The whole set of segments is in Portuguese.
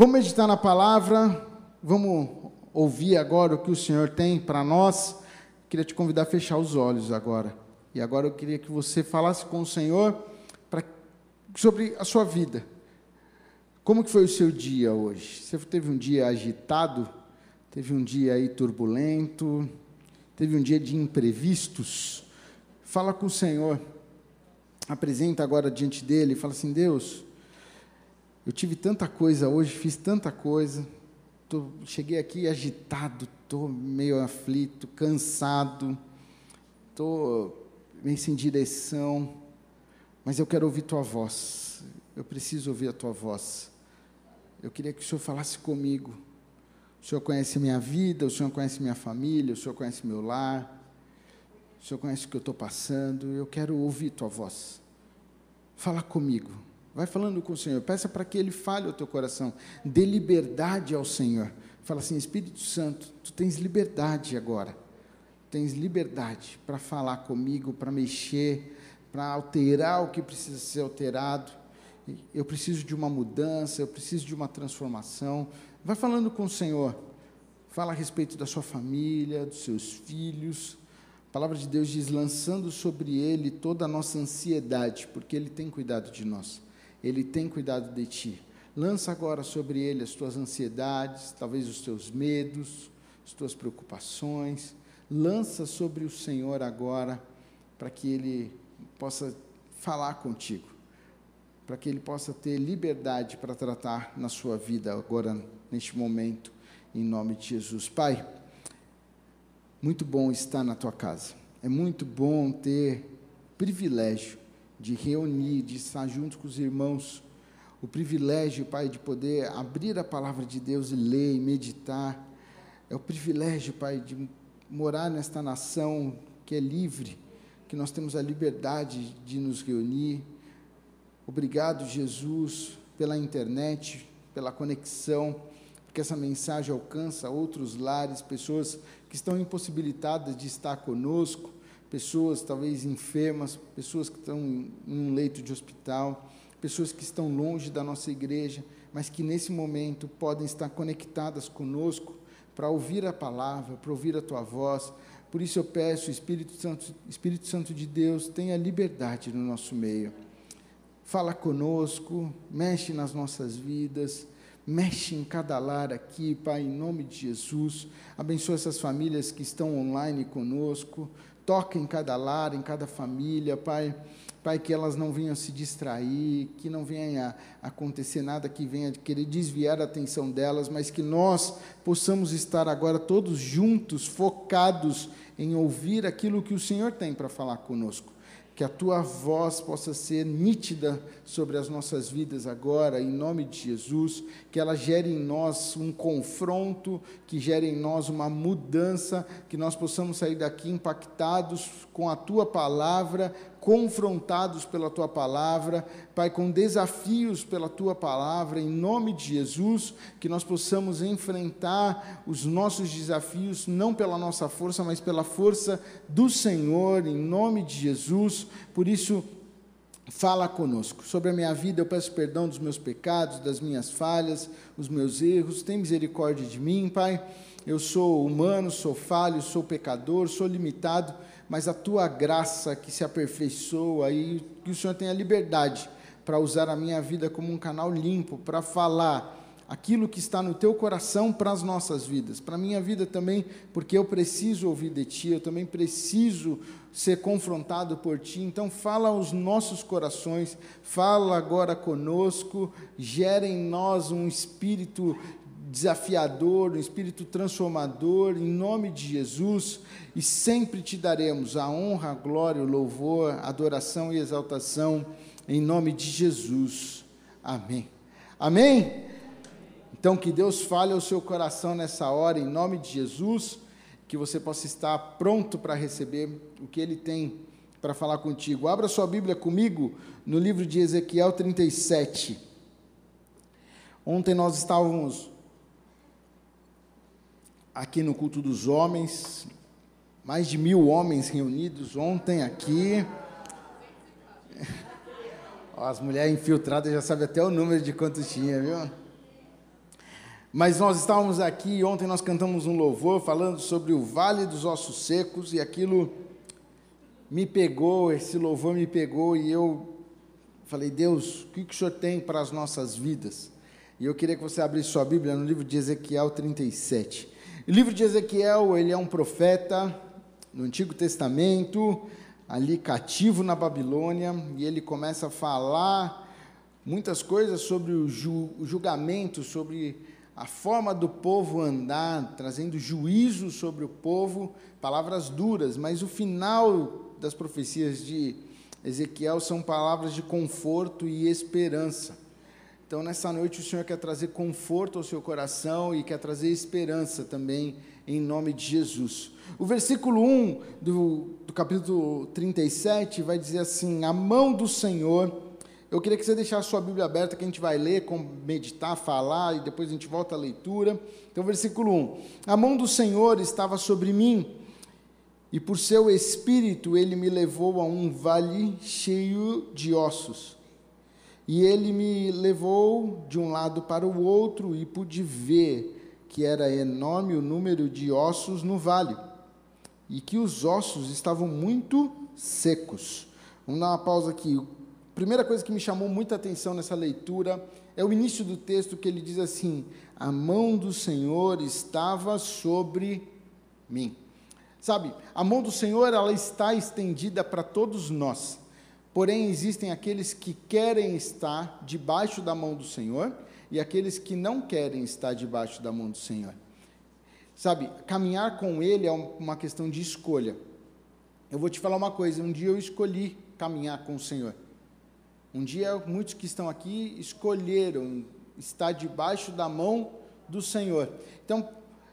Vamos meditar na palavra, vamos ouvir agora o que o Senhor tem para nós. Queria te convidar a fechar os olhos agora. E agora eu queria que você falasse com o Senhor pra, sobre a sua vida. Como que foi o seu dia hoje? Você teve um dia agitado? Teve um dia aí turbulento? Teve um dia de imprevistos? Fala com o Senhor. Apresenta agora diante dele fala assim: Deus, eu tive tanta coisa hoje, fiz tanta coisa. Tô, cheguei aqui agitado, estou meio aflito, cansado, estou meio sem direção, mas eu quero ouvir tua voz. Eu preciso ouvir a tua voz. Eu queria que o Senhor falasse comigo. O Senhor conhece minha vida, o Senhor conhece minha família, o Senhor conhece meu lar, o Senhor conhece o que eu estou passando. Eu quero ouvir tua voz. Fala comigo. Vai falando com o Senhor. Peça para que Ele fale ao teu coração. Dê liberdade ao Senhor. Fala assim: Espírito Santo, tu tens liberdade agora. Tens liberdade para falar comigo, para mexer, para alterar o que precisa ser alterado eu preciso de uma mudança, eu preciso de uma transformação. Vai falando com o Senhor. Fala a respeito da sua família, dos seus filhos. A palavra de Deus diz: lançando sobre ele toda a nossa ansiedade, porque ele tem cuidado de nós. Ele tem cuidado de ti. Lança agora sobre ele as tuas ansiedades, talvez os teus medos, as tuas preocupações. Lança sobre o Senhor agora, para que ele possa falar contigo para que Ele possa ter liberdade para tratar na sua vida agora, neste momento, em nome de Jesus. Pai, muito bom estar na tua casa. É muito bom ter privilégio de reunir, de estar junto com os irmãos. O privilégio, Pai, de poder abrir a palavra de Deus e ler e meditar. É o privilégio, Pai, de morar nesta nação que é livre, que nós temos a liberdade de nos reunir Obrigado, Jesus, pela internet, pela conexão, porque essa mensagem alcança outros lares, pessoas que estão impossibilitadas de estar conosco, pessoas talvez enfermas, pessoas que estão em um leito de hospital, pessoas que estão longe da nossa igreja, mas que nesse momento podem estar conectadas conosco para ouvir a palavra, para ouvir a tua voz. Por isso eu peço, Espírito Santo, Espírito Santo de Deus, tenha liberdade no nosso meio fala conosco, mexe nas nossas vidas, mexe em cada lar aqui, Pai, em nome de Jesus. Abençoa essas famílias que estão online conosco, toca em cada lar, em cada família, Pai. Pai, que elas não venham se distrair, que não venha acontecer nada que venha querer desviar a atenção delas, mas que nós possamos estar agora todos juntos, focados em ouvir aquilo que o Senhor tem para falar conosco que a tua voz possa ser nítida sobre as nossas vidas agora, em nome de Jesus, que ela gere em nós um confronto, que gere em nós uma mudança, que nós possamos sair daqui impactados com a tua palavra, confrontados pela tua palavra, Pai, com desafios pela tua palavra, em nome de Jesus, que nós possamos enfrentar os nossos desafios, não pela nossa força, mas pela força do Senhor, em nome de Jesus. Por isso, fala conosco. Sobre a minha vida, eu peço perdão dos meus pecados, das minhas falhas, os meus erros. Tem misericórdia de mim, Pai. Eu sou humano, sou falho, sou pecador, sou limitado mas a tua graça que se aperfeiçoa e que o Senhor tenha liberdade para usar a minha vida como um canal limpo para falar aquilo que está no teu coração para as nossas vidas, para a minha vida também, porque eu preciso ouvir de ti, eu também preciso ser confrontado por ti. Então fala aos nossos corações, fala agora conosco, gera em nós um espírito desafiador, um espírito transformador, em nome de Jesus, e sempre te daremos a honra, a glória, o louvor, a adoração e exaltação, em nome de Jesus. Amém. Amém? Então, que Deus fale ao seu coração nessa hora, em nome de Jesus, que você possa estar pronto para receber o que Ele tem para falar contigo. Abra sua Bíblia comigo no livro de Ezequiel 37. Ontem nós estávamos aqui no culto dos homens, mais de mil homens reunidos ontem aqui. As mulheres infiltradas já sabem até o número de quantos tinha, viu? Mas nós estávamos aqui, ontem nós cantamos um louvor falando sobre o vale dos ossos secos e aquilo me pegou, esse louvor me pegou e eu falei, Deus, o que, que o Senhor tem para as nossas vidas? E eu queria que você abrisse sua Bíblia no livro de Ezequiel 37. O livro de Ezequiel, ele é um profeta no Antigo Testamento, ali cativo na Babilônia, e ele começa a falar muitas coisas sobre o, julgamento, sobre a forma do povo andar, trazendo juízo sobre o povo, palavras duras, mas o final das profecias de Ezequiel são palavras de conforto e esperança. Então, nessa noite, o Senhor quer trazer conforto ao seu coração e quer trazer esperança também, em nome de Jesus. O versículo 1 do, do capítulo 37 vai dizer assim: A mão do Senhor eu queria que você deixasse a sua Bíblia aberta, que a gente vai ler, meditar, falar, e depois a gente volta à leitura. Então, versículo 1: A mão do Senhor estava sobre mim, e por seu espírito ele me levou a um vale cheio de ossos. E ele me levou de um lado para o outro, e pude ver que era enorme o número de ossos no vale, e que os ossos estavam muito secos. Vamos dar uma pausa aqui primeira coisa que me chamou muita atenção nessa leitura é o início do texto que ele diz assim: A mão do Senhor estava sobre mim. Sabe, a mão do Senhor ela está estendida para todos nós. Porém, existem aqueles que querem estar debaixo da mão do Senhor e aqueles que não querem estar debaixo da mão do Senhor. Sabe, caminhar com Ele é uma questão de escolha. Eu vou te falar uma coisa: um dia eu escolhi caminhar com o Senhor. Um dia, muitos que estão aqui escolheram estar debaixo da mão do Senhor. Então,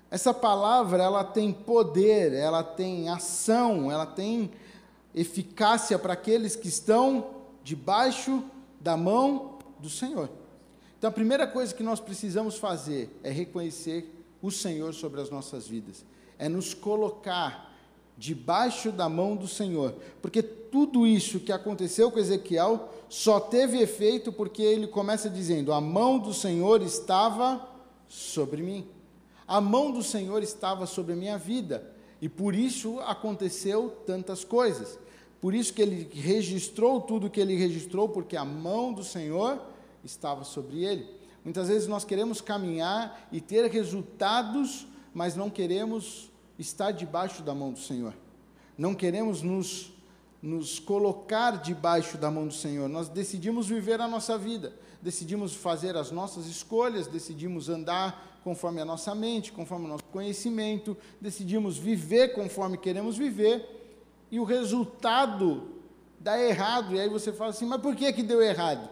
essa palavra, ela tem poder, ela tem ação, ela tem eficácia para aqueles que estão debaixo da mão do Senhor. Então, a primeira coisa que nós precisamos fazer é reconhecer o Senhor sobre as nossas vidas, é nos colocar debaixo da mão do Senhor. Porque tudo isso que aconteceu com Ezequiel só teve efeito porque ele começa dizendo: A mão do Senhor estava sobre mim. A mão do Senhor estava sobre a minha vida. E por isso aconteceu tantas coisas. Por isso que ele registrou tudo que ele registrou, porque a mão do Senhor estava sobre ele. Muitas vezes nós queremos caminhar e ter resultados, mas não queremos estar debaixo da mão do Senhor. Não queremos nos, nos colocar debaixo da mão do Senhor. Nós decidimos viver a nossa vida, decidimos fazer as nossas escolhas, decidimos andar conforme a nossa mente, conforme o nosso conhecimento, decidimos viver conforme queremos viver, e o resultado dá errado. E aí você fala assim: mas por que, que deu errado?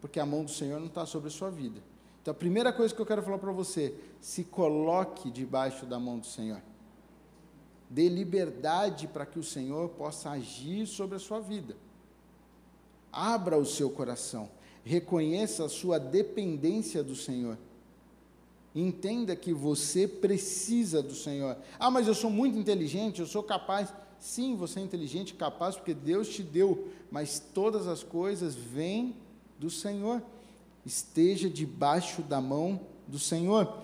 Porque a mão do Senhor não está sobre a sua vida. Então a primeira coisa que eu quero falar para você: se coloque debaixo da mão do Senhor. Dê liberdade para que o Senhor possa agir sobre a sua vida. Abra o seu coração. Reconheça a sua dependência do Senhor. Entenda que você precisa do Senhor. Ah, mas eu sou muito inteligente, eu sou capaz. Sim, você é inteligente e capaz porque Deus te deu, mas todas as coisas vêm do Senhor. Esteja debaixo da mão do Senhor.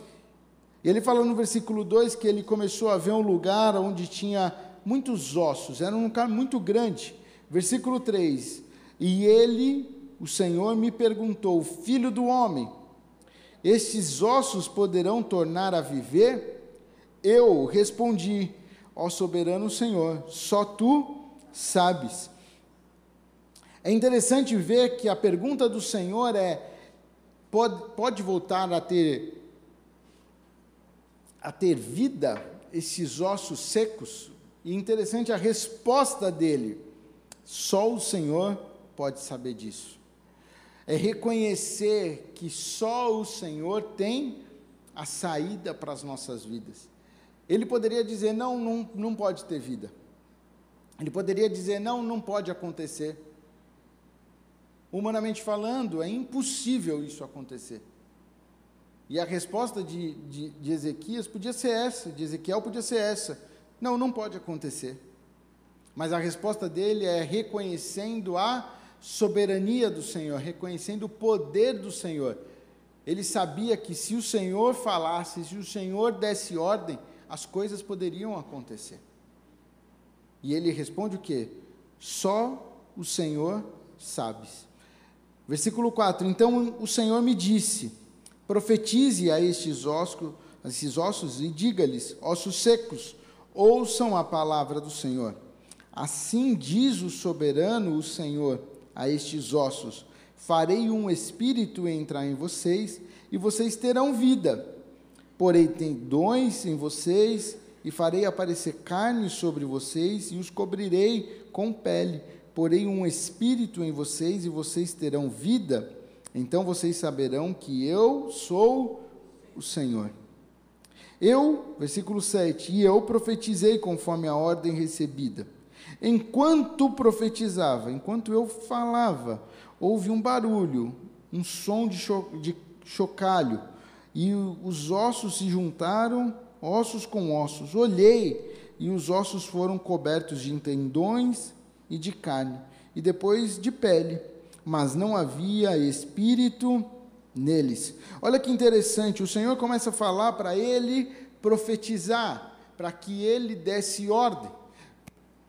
Ele fala no versículo 2 que ele começou a ver um lugar onde tinha muitos ossos, era um lugar muito grande. Versículo 3: E ele, o Senhor, me perguntou: Filho do homem, estes ossos poderão tornar a viver? Eu respondi: Ó soberano Senhor, só tu sabes. É interessante ver que a pergunta do Senhor é: pode, pode voltar a ter a ter vida esses ossos secos? E interessante a resposta dele: só o Senhor pode saber disso. É reconhecer que só o Senhor tem a saída para as nossas vidas. Ele poderia dizer: não, não, não pode ter vida. Ele poderia dizer: não, não pode acontecer. Humanamente falando, é impossível isso acontecer. E a resposta de, de, de Ezequias podia ser essa, de Ezequiel podia ser essa. Não, não pode acontecer. Mas a resposta dele é reconhecendo a soberania do Senhor, reconhecendo o poder do Senhor. Ele sabia que se o Senhor falasse, se o Senhor desse ordem, as coisas poderiam acontecer. E ele responde o quê? Só o Senhor sabe. Versículo 4: Então o Senhor me disse: Profetize a estes ossos, a esses ossos e diga-lhes: ossos secos, ouçam a palavra do Senhor. Assim diz o soberano, o Senhor, a estes ossos: Farei um espírito entrar em vocês, e vocês terão vida. Porei tendões em vocês, e farei aparecer carne sobre vocês, e os cobrirei com pele. Porei um espírito em vocês, e vocês terão vida. Então vocês saberão que eu sou o Senhor. Eu, versículo 7, e eu profetizei conforme a ordem recebida. Enquanto profetizava, enquanto eu falava, houve um barulho, um som de, cho de chocalho, e os ossos se juntaram, ossos com ossos. Olhei, e os ossos foram cobertos de tendões e de carne, e depois de pele, mas não havia espírito neles. Olha que interessante, o Senhor começa a falar para ele profetizar, para que ele desse ordem.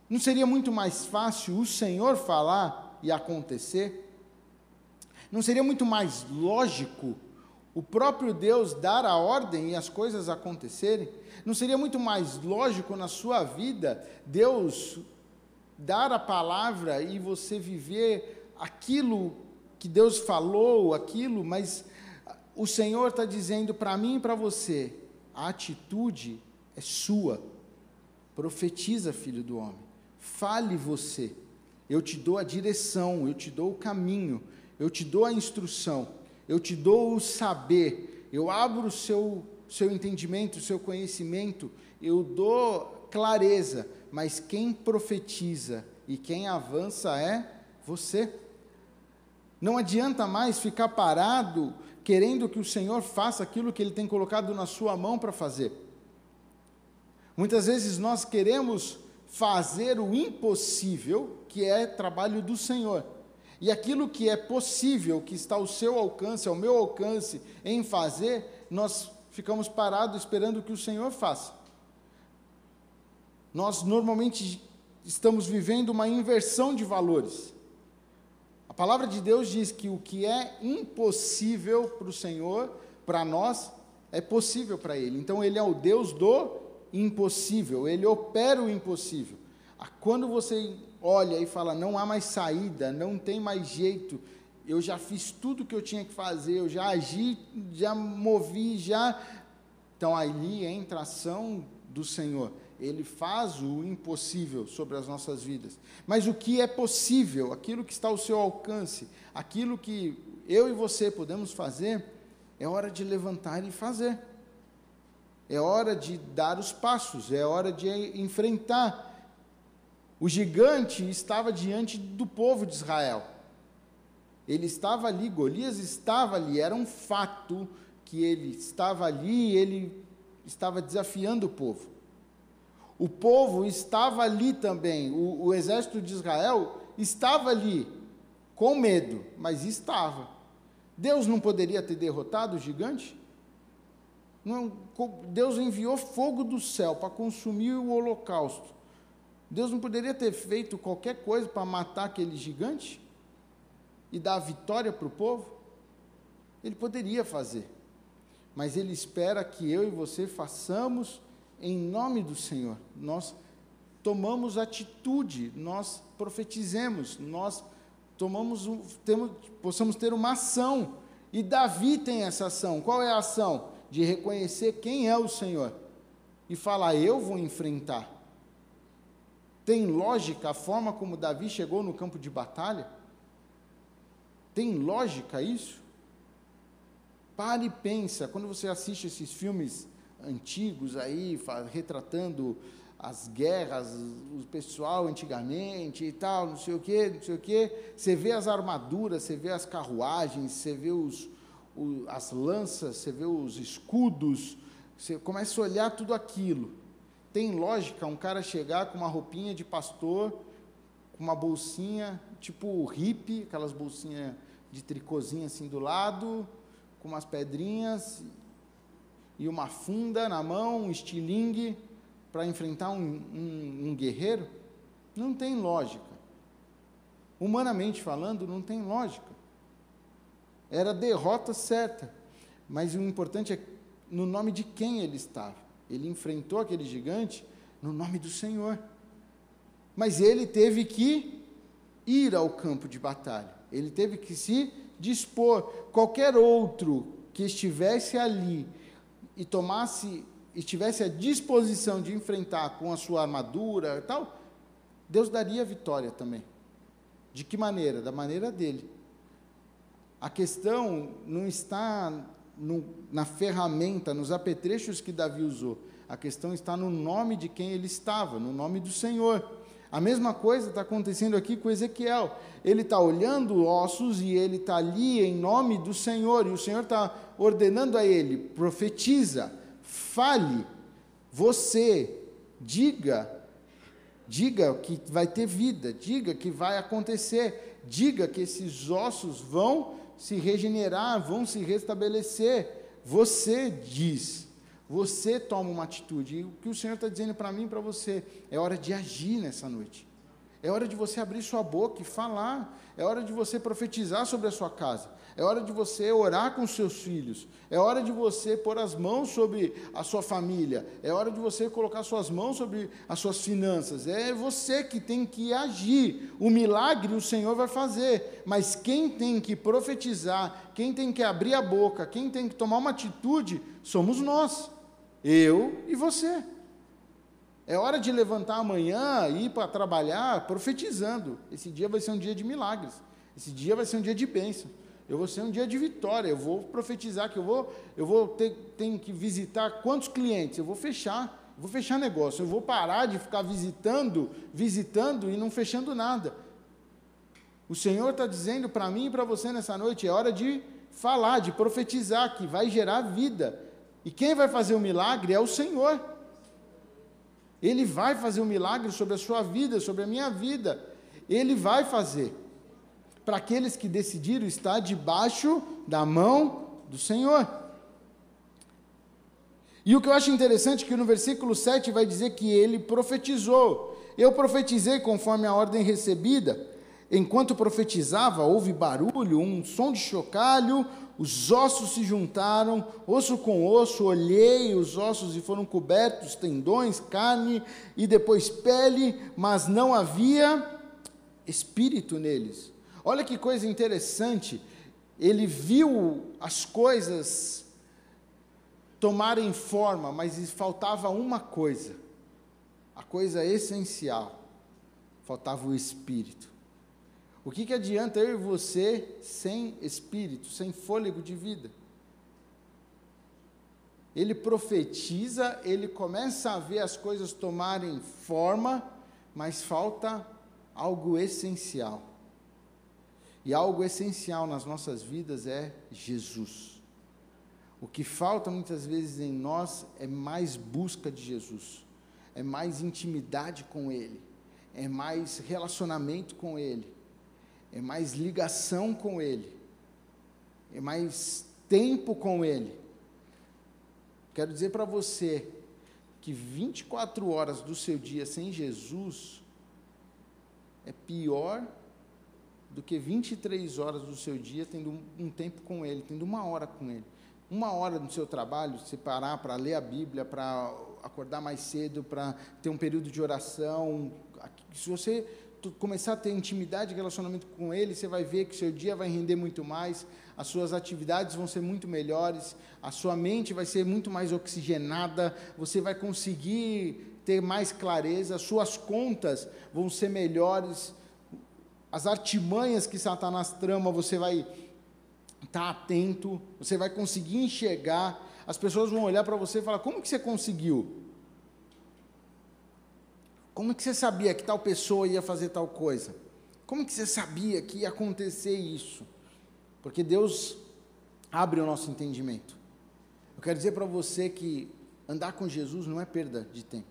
Não seria muito mais fácil o Senhor falar e acontecer? Não seria muito mais lógico o próprio Deus dar a ordem e as coisas acontecerem? Não seria muito mais lógico na sua vida Deus dar a palavra e você viver aquilo que Deus falou, aquilo, mas o Senhor está dizendo para mim e para você: a atitude é sua. Profetiza, filho do homem. Fale você. Eu te dou a direção, eu te dou o caminho, eu te dou a instrução, eu te dou o saber, eu abro o seu, seu entendimento, o seu conhecimento, eu dou clareza, mas quem profetiza e quem avança é você. Não adianta mais ficar parado querendo que o Senhor faça aquilo que Ele tem colocado na sua mão para fazer. Muitas vezes nós queremos fazer o impossível, que é trabalho do Senhor. E aquilo que é possível, que está ao seu alcance, ao meu alcance, em fazer, nós ficamos parados esperando que o Senhor faça. Nós normalmente estamos vivendo uma inversão de valores. A palavra de Deus diz que o que é impossível para o Senhor, para nós, é possível para Ele. Então, Ele é o Deus do impossível, Ele opera o impossível. Ah, quando você olha e fala, não há mais saída, não tem mais jeito, eu já fiz tudo o que eu tinha que fazer, eu já agi, já movi, já. Então, ali entra a ação do Senhor ele faz o impossível sobre as nossas vidas. Mas o que é possível, aquilo que está ao seu alcance, aquilo que eu e você podemos fazer, é hora de levantar e fazer. É hora de dar os passos, é hora de enfrentar. O gigante estava diante do povo de Israel. Ele estava ali, Golias estava ali, era um fato que ele estava ali, ele estava desafiando o povo. O povo estava ali também, o, o exército de Israel estava ali, com medo, mas estava. Deus não poderia ter derrotado o gigante? Não, Deus enviou fogo do céu para consumir o holocausto. Deus não poderia ter feito qualquer coisa para matar aquele gigante e dar a vitória para o povo? Ele poderia fazer, mas ele espera que eu e você façamos em nome do Senhor. Nós tomamos atitude, nós profetizemos, nós tomamos temos, possamos ter uma ação. E Davi tem essa ação. Qual é a ação? De reconhecer quem é o Senhor e falar: Eu vou enfrentar. Tem lógica a forma como Davi chegou no campo de batalha? Tem lógica isso? Pare e pensa, quando você assiste esses filmes antigos aí, retratando as guerras, o pessoal antigamente e tal, não sei o quê, não sei o quê. Você vê as armaduras, você vê as carruagens, você vê os, o, as lanças, você vê os escudos, você começa a olhar tudo aquilo. Tem lógica um cara chegar com uma roupinha de pastor, com uma bolsinha, tipo hippie, aquelas bolsinhas de tricôzinho assim do lado, com umas pedrinhas e uma funda na mão, um estilingue, para enfrentar um, um, um guerreiro? Não tem lógica. Humanamente falando, não tem lógica. Era a derrota certa. Mas o importante é no nome de quem ele estava. Ele enfrentou aquele gigante no nome do Senhor. Mas ele teve que ir ao campo de batalha. Ele teve que se dispor. Qualquer outro que estivesse ali e tomasse, estivesse à disposição de enfrentar com a sua armadura e tal, Deus daria vitória também. De que maneira? Da maneira dele. A questão não está no, na ferramenta, nos apetrechos que Davi usou. A questão está no nome de quem ele estava, no nome do Senhor. A mesma coisa está acontecendo aqui com Ezequiel. Ele está olhando ossos e ele está ali em nome do Senhor. E o Senhor está ordenando a ele: profetiza, fale, você, diga, diga que vai ter vida, diga que vai acontecer, diga que esses ossos vão se regenerar, vão se restabelecer. Você diz, você toma uma atitude. E o que o Senhor está dizendo para mim e para você é hora de agir nessa noite. É hora de você abrir sua boca e falar. É hora de você profetizar sobre a sua casa. É hora de você orar com seus filhos. É hora de você pôr as mãos sobre a sua família. É hora de você colocar suas mãos sobre as suas finanças. É você que tem que agir. O milagre o Senhor vai fazer. Mas quem tem que profetizar, quem tem que abrir a boca, quem tem que tomar uma atitude, somos nós. Eu e você. É hora de levantar amanhã e ir para trabalhar profetizando. Esse dia vai ser um dia de milagres. Esse dia vai ser um dia de bênção eu vou ser um dia de vitória, eu vou profetizar que eu vou, eu vou ter, ter que visitar quantos clientes, eu vou fechar, vou fechar negócio, eu vou parar de ficar visitando, visitando e não fechando nada. O Senhor está dizendo para mim e para você nessa noite, é hora de falar, de profetizar, que vai gerar vida. E quem vai fazer o milagre é o Senhor. Ele vai fazer um milagre sobre a sua vida, sobre a minha vida. Ele vai fazer para aqueles que decidiram estar debaixo da mão do Senhor. E o que eu acho interessante é que no versículo 7 vai dizer que ele profetizou. Eu profetizei conforme a ordem recebida. Enquanto profetizava, houve barulho, um som de chocalho, os ossos se juntaram, osso com osso, olhei os ossos e foram cobertos, tendões, carne e depois pele, mas não havia espírito neles. Olha que coisa interessante, ele viu as coisas tomarem forma, mas faltava uma coisa, a coisa essencial: faltava o espírito. O que, que adianta eu e você sem espírito, sem fôlego de vida? Ele profetiza, ele começa a ver as coisas tomarem forma, mas falta algo essencial. E algo essencial nas nossas vidas é Jesus. O que falta muitas vezes em nós é mais busca de Jesus, é mais intimidade com Ele, é mais relacionamento com Ele, é mais ligação com Ele, é mais tempo com Ele. Quero dizer para você que 24 horas do seu dia sem Jesus é pior do que 23 horas do seu dia tendo um, tempo com Ele, tendo uma hora com Ele. Uma hora no seu trabalho, se parar para ler a Bíblia, para acordar mais cedo, para ter um período de oração. Se você começar a ter intimidade e relacionamento com Ele, você vai ver que seu dia vai render muito mais, as suas atividades vão ser muito melhores, a sua mente vai ser muito mais oxigenada, você vai conseguir ter mais clareza, as suas contas vão ser melhores, as artimanhas que Satanás trama, você vai estar tá atento, você vai conseguir enxergar, as pessoas vão olhar para você e falar: como que você conseguiu? Como que você sabia que tal pessoa ia fazer tal coisa? Como que você sabia que ia acontecer isso? Porque Deus abre o nosso entendimento. Eu quero dizer para você que andar com Jesus não é perda de tempo.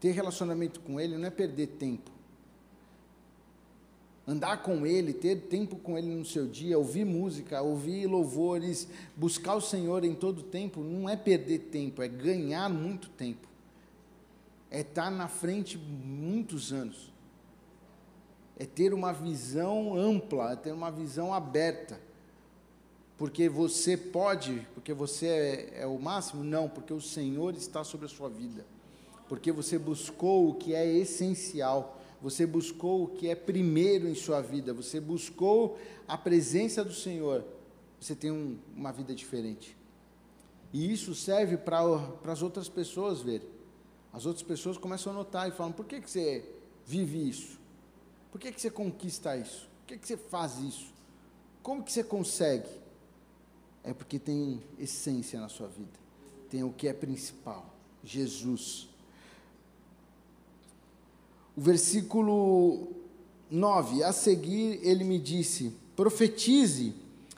Ter relacionamento com Ele não é perder tempo. andar com Ele, ter tempo com Ele no seu dia, ouvir música, ouvir louvores, buscar o Senhor em todo tempo, não é perder tempo, é ganhar muito tempo. É estar na frente muitos anos. É ter uma visão ampla, é ter uma visão aberta. Porque você pode, porque você é, é o máximo? Não, porque o Senhor está sobre a sua vida. Porque você buscou o que é essencial você buscou o que é primeiro em sua vida, você buscou a presença do Senhor, você tem um, uma vida diferente. E isso serve para as outras pessoas ver. As outras pessoas começam a notar e falam: por que, que você vive isso? Por que, que você conquista isso? Por que, que você faz isso? Como que você consegue? É porque tem essência na sua vida, tem o que é principal: Jesus. O versículo 9: A seguir ele me disse: Profetize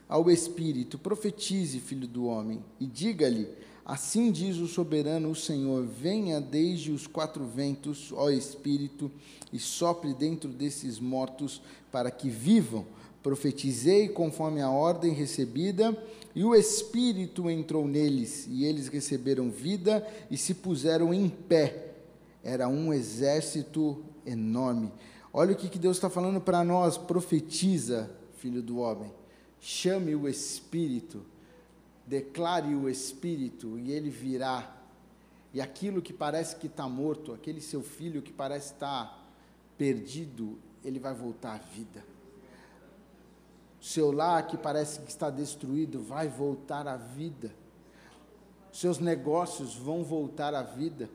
ao Espírito, profetize, filho do homem, e diga-lhe: Assim diz o soberano, o Senhor: Venha desde os quatro ventos, ó Espírito, e sopre dentro desses mortos, para que vivam. Profetizei conforme a ordem recebida, e o Espírito entrou neles, e eles receberam vida e se puseram em pé. Era um exército enorme. Olha o que, que Deus está falando para nós: profetiza, filho do homem, chame o Espírito, declare o Espírito, e ele virá. E aquilo que parece que está morto, aquele seu filho que parece estar tá perdido, ele vai voltar à vida. Seu lar que parece que está destruído, vai voltar à vida. Seus negócios vão voltar à vida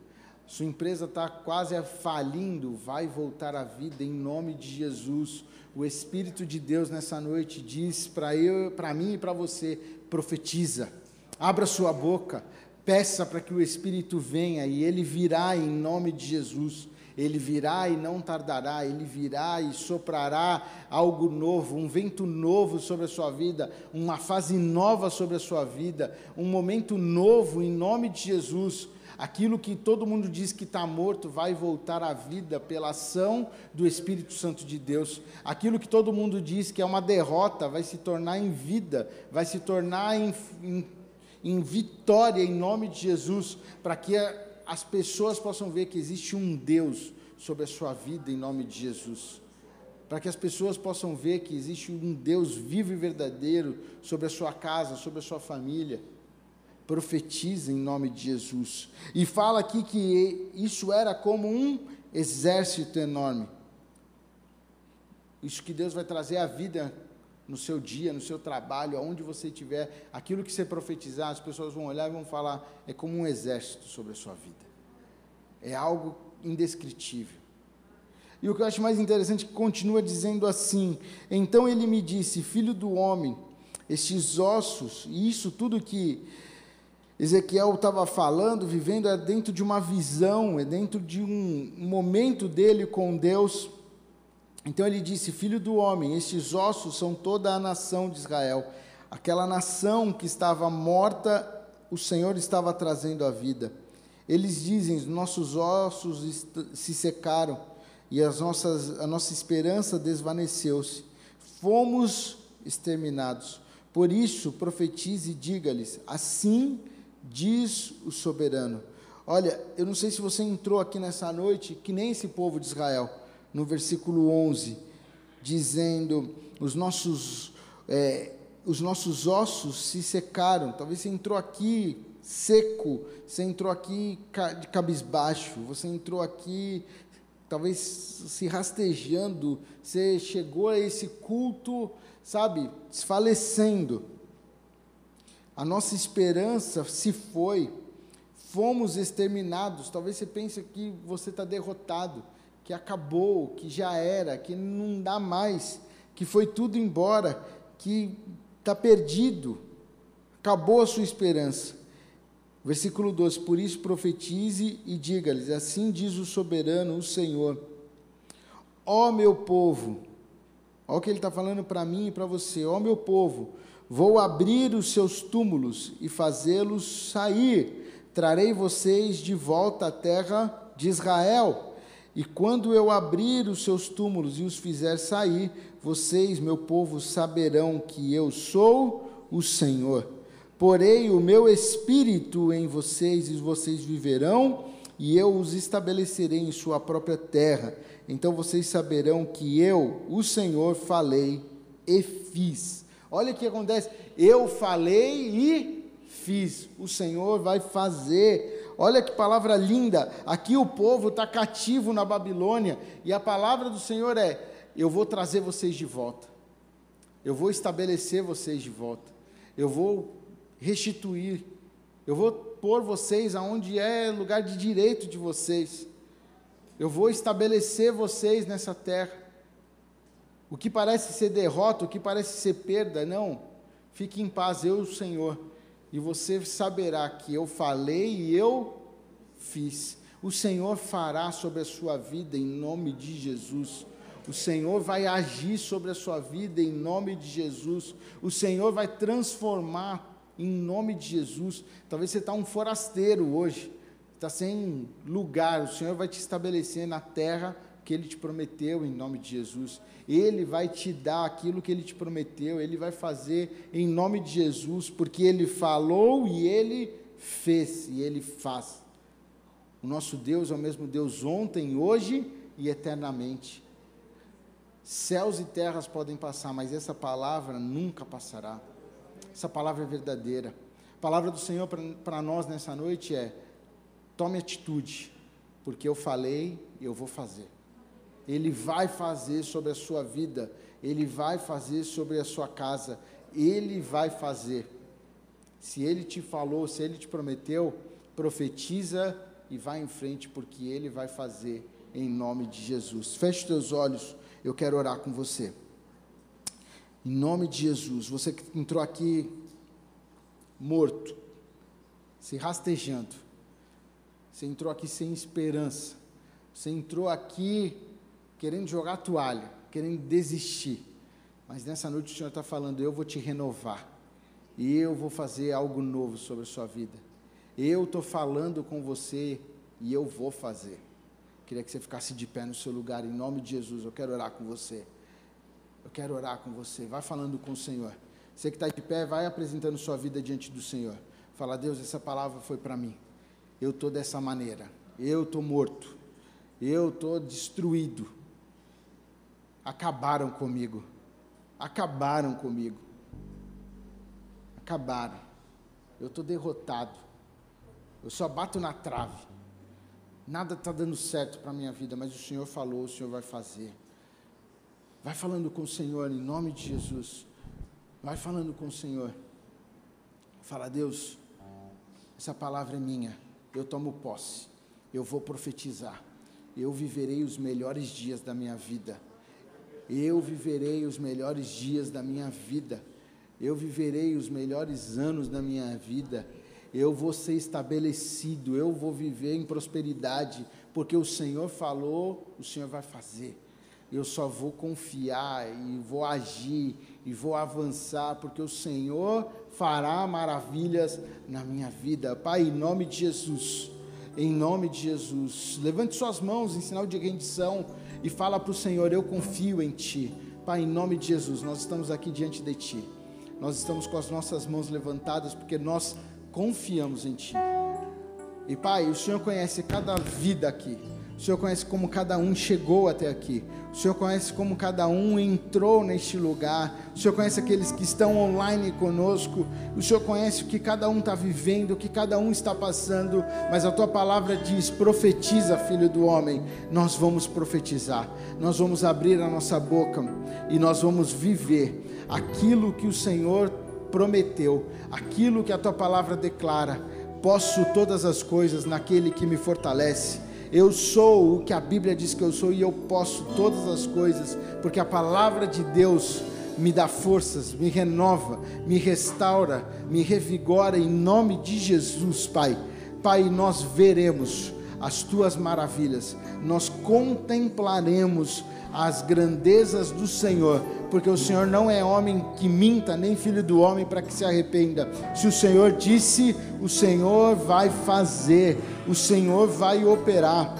sua empresa está quase falindo, vai voltar à vida em nome de Jesus. O Espírito de Deus nessa noite diz para eu, para mim e para você, profetiza. Abra sua boca, peça para que o Espírito venha e ele virá em nome de Jesus. Ele virá e não tardará, ele virá e soprará algo novo, um vento novo sobre a sua vida, uma fase nova sobre a sua vida, um momento novo em nome de Jesus. Aquilo que todo mundo diz que está morto vai voltar à vida pela ação do Espírito Santo de Deus. Aquilo que todo mundo diz que é uma derrota vai se tornar em vida, vai se tornar em, em, em vitória em nome de Jesus, para que a, as pessoas possam ver que existe um Deus sobre a sua vida em nome de Jesus. Para que as pessoas possam ver que existe um Deus vivo e verdadeiro sobre a sua casa, sobre a sua família profetiza em nome de Jesus. E fala aqui que isso era como um exército enorme. Isso que Deus vai trazer à vida no seu dia, no seu trabalho, aonde você estiver, aquilo que você profetizar, as pessoas vão olhar e vão falar, é como um exército sobre a sua vida. É algo indescritível. E o que eu acho mais interessante é continua dizendo assim: Então ele me disse, filho do homem, estes ossos, e isso tudo que Ezequiel estava falando, vivendo é dentro de uma visão, é dentro de um momento dele com Deus. Então ele disse: Filho do homem, estes ossos são toda a nação de Israel. Aquela nação que estava morta, o Senhor estava trazendo a vida. Eles dizem: Nossos ossos se secaram e as nossas, a nossa esperança desvaneceu-se. Fomos exterminados. Por isso, profetize e diga-lhes: Assim diz o soberano. Olha, eu não sei se você entrou aqui nessa noite, que nem esse povo de Israel, no versículo 11, dizendo: os nossos, é, os nossos ossos se secaram. Talvez você entrou aqui seco, você entrou aqui de cabisbaixo, você entrou aqui talvez se rastejando, você chegou a esse culto, sabe, desfalecendo a nossa esperança se foi, fomos exterminados. Talvez você pense que você está derrotado, que acabou, que já era, que não dá mais, que foi tudo embora, que está perdido, acabou a sua esperança. Versículo 12: Por isso profetize e diga-lhes: Assim diz o soberano, o Senhor, ó meu povo, ó o que ele está falando para mim e para você, ó meu povo, Vou abrir os seus túmulos e fazê-los sair. Trarei vocês de volta à terra de Israel. E quando eu abrir os seus túmulos e os fizer sair, vocês, meu povo, saberão que eu sou o Senhor. Porei o meu espírito em vocês e vocês viverão, e eu os estabelecerei em sua própria terra. Então vocês saberão que eu, o Senhor, falei e fiz. Olha o que acontece. Eu falei e fiz. O Senhor vai fazer. Olha que palavra linda. Aqui o povo está cativo na Babilônia e a palavra do Senhor é: Eu vou trazer vocês de volta. Eu vou estabelecer vocês de volta. Eu vou restituir. Eu vou pôr vocês aonde é lugar de direito de vocês. Eu vou estabelecer vocês nessa terra. O que parece ser derrota, o que parece ser perda, não. Fique em paz, eu, Senhor, e você saberá que eu falei e eu fiz. O Senhor fará sobre a sua vida em nome de Jesus. O Senhor vai agir sobre a sua vida em nome de Jesus. O Senhor vai transformar em nome de Jesus. Talvez você está um forasteiro hoje, está sem lugar. O Senhor vai te estabelecer na terra que Ele te prometeu em nome de Jesus. Ele vai te dar aquilo que Ele te prometeu, Ele vai fazer em nome de Jesus, porque Ele falou e Ele fez e Ele faz. O nosso Deus é o mesmo Deus ontem, hoje e eternamente. Céus e terras podem passar, mas essa palavra nunca passará. Essa palavra é verdadeira. A palavra do Senhor para nós nessa noite é: tome atitude, porque eu falei e eu vou fazer. Ele vai fazer sobre a sua vida, Ele vai fazer sobre a sua casa, Ele vai fazer. Se Ele te falou, se Ele te prometeu, profetiza e vai em frente, porque Ele vai fazer em nome de Jesus. Feche teus olhos, eu quero orar com você. Em nome de Jesus, você que entrou aqui morto, se rastejando, você entrou aqui sem esperança, você entrou aqui querendo jogar a toalha, querendo desistir. Mas nessa noite o Senhor está falando: eu vou te renovar, e eu vou fazer algo novo sobre a sua vida. Eu estou falando com você e eu vou fazer. Queria que você ficasse de pé no seu lugar, em nome de Jesus. Eu quero orar com você. Eu quero orar com você. Vai falando com o Senhor. Você que está de pé, vai apresentando sua vida diante do Senhor. Fala, Deus, essa palavra foi para mim. Eu estou dessa maneira. Eu estou morto. Eu estou destruído acabaram comigo. Acabaram comigo. Acabaram. Eu estou derrotado. Eu só bato na trave. Nada está dando certo para a minha vida, mas o Senhor falou, o Senhor vai fazer. Vai falando com o Senhor em nome de Jesus. Vai falando com o Senhor. Fala, Deus, essa palavra é minha. Eu tomo posse. Eu vou profetizar. Eu viverei os melhores dias da minha vida eu viverei os melhores dias da minha vida, eu viverei os melhores anos da minha vida, eu vou ser estabelecido, eu vou viver em prosperidade, porque o Senhor falou, o Senhor vai fazer. Eu só vou confiar e vou agir e vou avançar, porque o Senhor fará maravilhas na minha vida. Pai, em nome de Jesus, em nome de Jesus, levante suas mãos em sinal de rendição e fala para o Senhor: Eu confio em Ti. Pai, em nome de Jesus, nós estamos aqui diante de Ti. Nós estamos com as nossas mãos levantadas porque nós confiamos em Ti. E Pai, o Senhor conhece cada vida aqui. O Senhor conhece como cada um chegou até aqui. O Senhor conhece como cada um entrou neste lugar. O Senhor conhece aqueles que estão online conosco. O Senhor conhece o que cada um está vivendo, o que cada um está passando. Mas a tua palavra diz: profetiza, filho do homem. Nós vamos profetizar. Nós vamos abrir a nossa boca e nós vamos viver aquilo que o Senhor prometeu, aquilo que a tua palavra declara. Posso todas as coisas naquele que me fortalece. Eu sou o que a Bíblia diz que eu sou e eu posso todas as coisas, porque a palavra de Deus me dá forças, me renova, me restaura, me revigora em nome de Jesus, Pai. Pai, nós veremos as tuas maravilhas, nós contemplaremos as grandezas do Senhor, porque o Senhor não é homem que minta, nem filho do homem para que se arrependa. Se o Senhor disse, o Senhor vai fazer, o Senhor vai operar.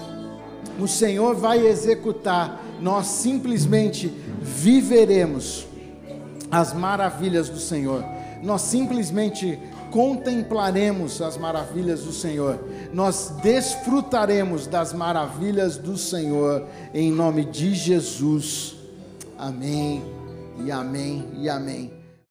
o Senhor vai executar, nós simplesmente viveremos as maravilhas do Senhor, nós simplesmente contemplaremos as maravilhas do Senhor, nós desfrutaremos das maravilhas do Senhor, em nome de Jesus. Amém, e amém, e amém.